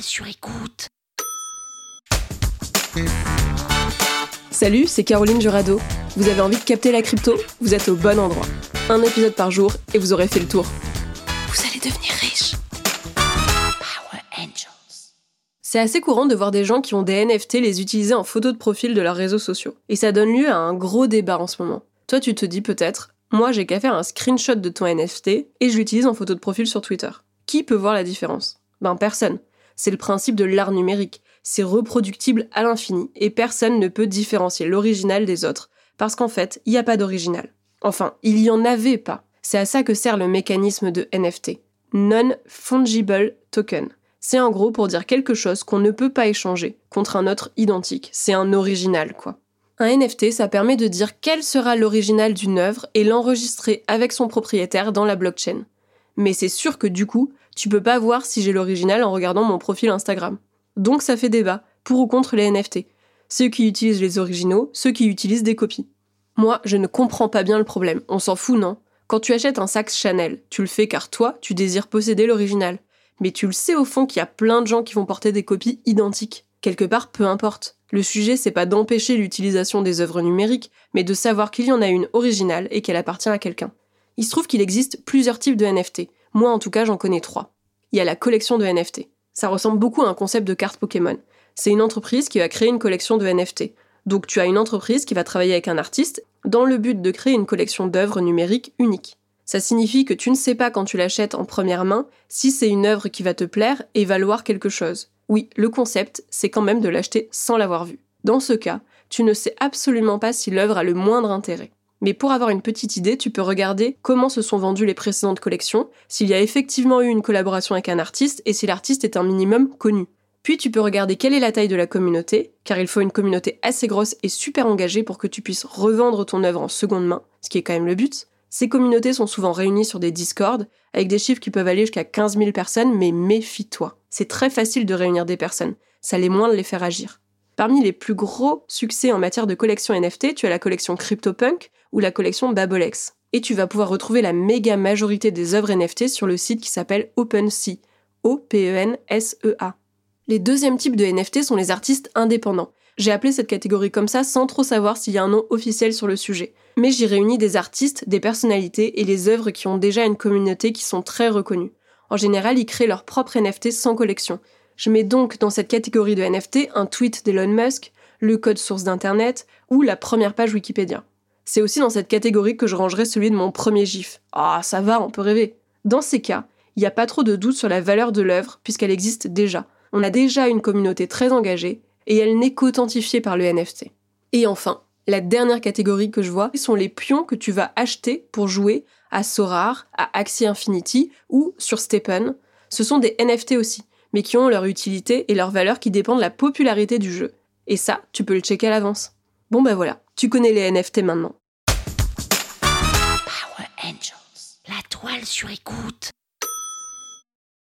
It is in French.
Sur écoute. Salut, c'est Caroline Jurado. Vous avez envie de capter la crypto? Vous êtes au bon endroit. Un épisode par jour et vous aurez fait le tour. Vous allez devenir riche. Power Angels. C'est assez courant de voir des gens qui ont des NFT les utiliser en photo de profil de leurs réseaux sociaux. Et ça donne lieu à un gros débat en ce moment. Toi, tu te dis peut-être, moi j'ai qu'à faire un screenshot de ton NFT et je l'utilise en photo de profil sur Twitter. Qui peut voir la différence? Ben personne. C'est le principe de l'art numérique. C'est reproductible à l'infini et personne ne peut différencier l'original des autres. Parce qu'en fait, il n'y a pas d'original. Enfin, il y en avait pas. C'est à ça que sert le mécanisme de NFT. Non-fungible token. C'est en gros pour dire quelque chose qu'on ne peut pas échanger contre un autre identique. C'est un original, quoi. Un NFT, ça permet de dire quel sera l'original d'une œuvre et l'enregistrer avec son propriétaire dans la blockchain. Mais c'est sûr que du coup, tu peux pas voir si j'ai l'original en regardant mon profil Instagram. Donc ça fait débat, pour ou contre les NFT. Ceux qui utilisent les originaux, ceux qui utilisent des copies. Moi, je ne comprends pas bien le problème. On s'en fout, non? Quand tu achètes un sac Chanel, tu le fais car toi, tu désires posséder l'original. Mais tu le sais au fond qu'il y a plein de gens qui vont porter des copies identiques. Quelque part, peu importe. Le sujet, c'est pas d'empêcher l'utilisation des œuvres numériques, mais de savoir qu'il y en a une originale et qu'elle appartient à quelqu'un. Il se trouve qu'il existe plusieurs types de NFT. Moi, en tout cas, j'en connais trois. Il y a la collection de NFT. Ça ressemble beaucoup à un concept de carte Pokémon. C'est une entreprise qui va créer une collection de NFT. Donc tu as une entreprise qui va travailler avec un artiste dans le but de créer une collection d'œuvres numériques uniques. Ça signifie que tu ne sais pas quand tu l'achètes en première main si c'est une œuvre qui va te plaire et valoir quelque chose. Oui, le concept, c'est quand même de l'acheter sans l'avoir vue. Dans ce cas, tu ne sais absolument pas si l'œuvre a le moindre intérêt. Mais pour avoir une petite idée, tu peux regarder comment se sont vendues les précédentes collections, s'il y a effectivement eu une collaboration avec un artiste et si l'artiste est un minimum connu. Puis tu peux regarder quelle est la taille de la communauté, car il faut une communauté assez grosse et super engagée pour que tu puisses revendre ton œuvre en seconde main, ce qui est quand même le but. Ces communautés sont souvent réunies sur des Discord, avec des chiffres qui peuvent aller jusqu'à 15 000 personnes, mais méfie-toi. C'est très facile de réunir des personnes, ça l'est moins de les faire agir. Parmi les plus gros succès en matière de collection NFT, tu as la collection CryptoPunk ou la collection Babolex. Et tu vas pouvoir retrouver la méga majorité des œuvres NFT sur le site qui s'appelle OpenSea. O-P-E-N-S-E-A. Les deuxièmes types de NFT sont les artistes indépendants. J'ai appelé cette catégorie comme ça sans trop savoir s'il y a un nom officiel sur le sujet. Mais j'y réunis des artistes, des personnalités et les œuvres qui ont déjà une communauté qui sont très reconnues. En général, ils créent leur propre NFT sans collection. Je mets donc dans cette catégorie de NFT un tweet d'Elon Musk, le code source d'Internet ou la première page Wikipédia. C'est aussi dans cette catégorie que je rangerai celui de mon premier GIF. Ah, ça va, on peut rêver. Dans ces cas, il n'y a pas trop de doute sur la valeur de l'œuvre puisqu'elle existe déjà on a déjà une communauté très engagée et elle n'est qu'authentifiée par le NFT. Et enfin, la dernière catégorie que je vois sont les pions que tu vas acheter pour jouer à Sorar, à Axie Infinity ou sur Steppen. Ce sont des NFT aussi, mais qui ont leur utilité et leur valeur qui dépendent de la popularité du jeu. Et ça, tu peux le checker à l'avance. Bon bah voilà, tu connais les NFT maintenant. Power Angels, la toile sur écoute.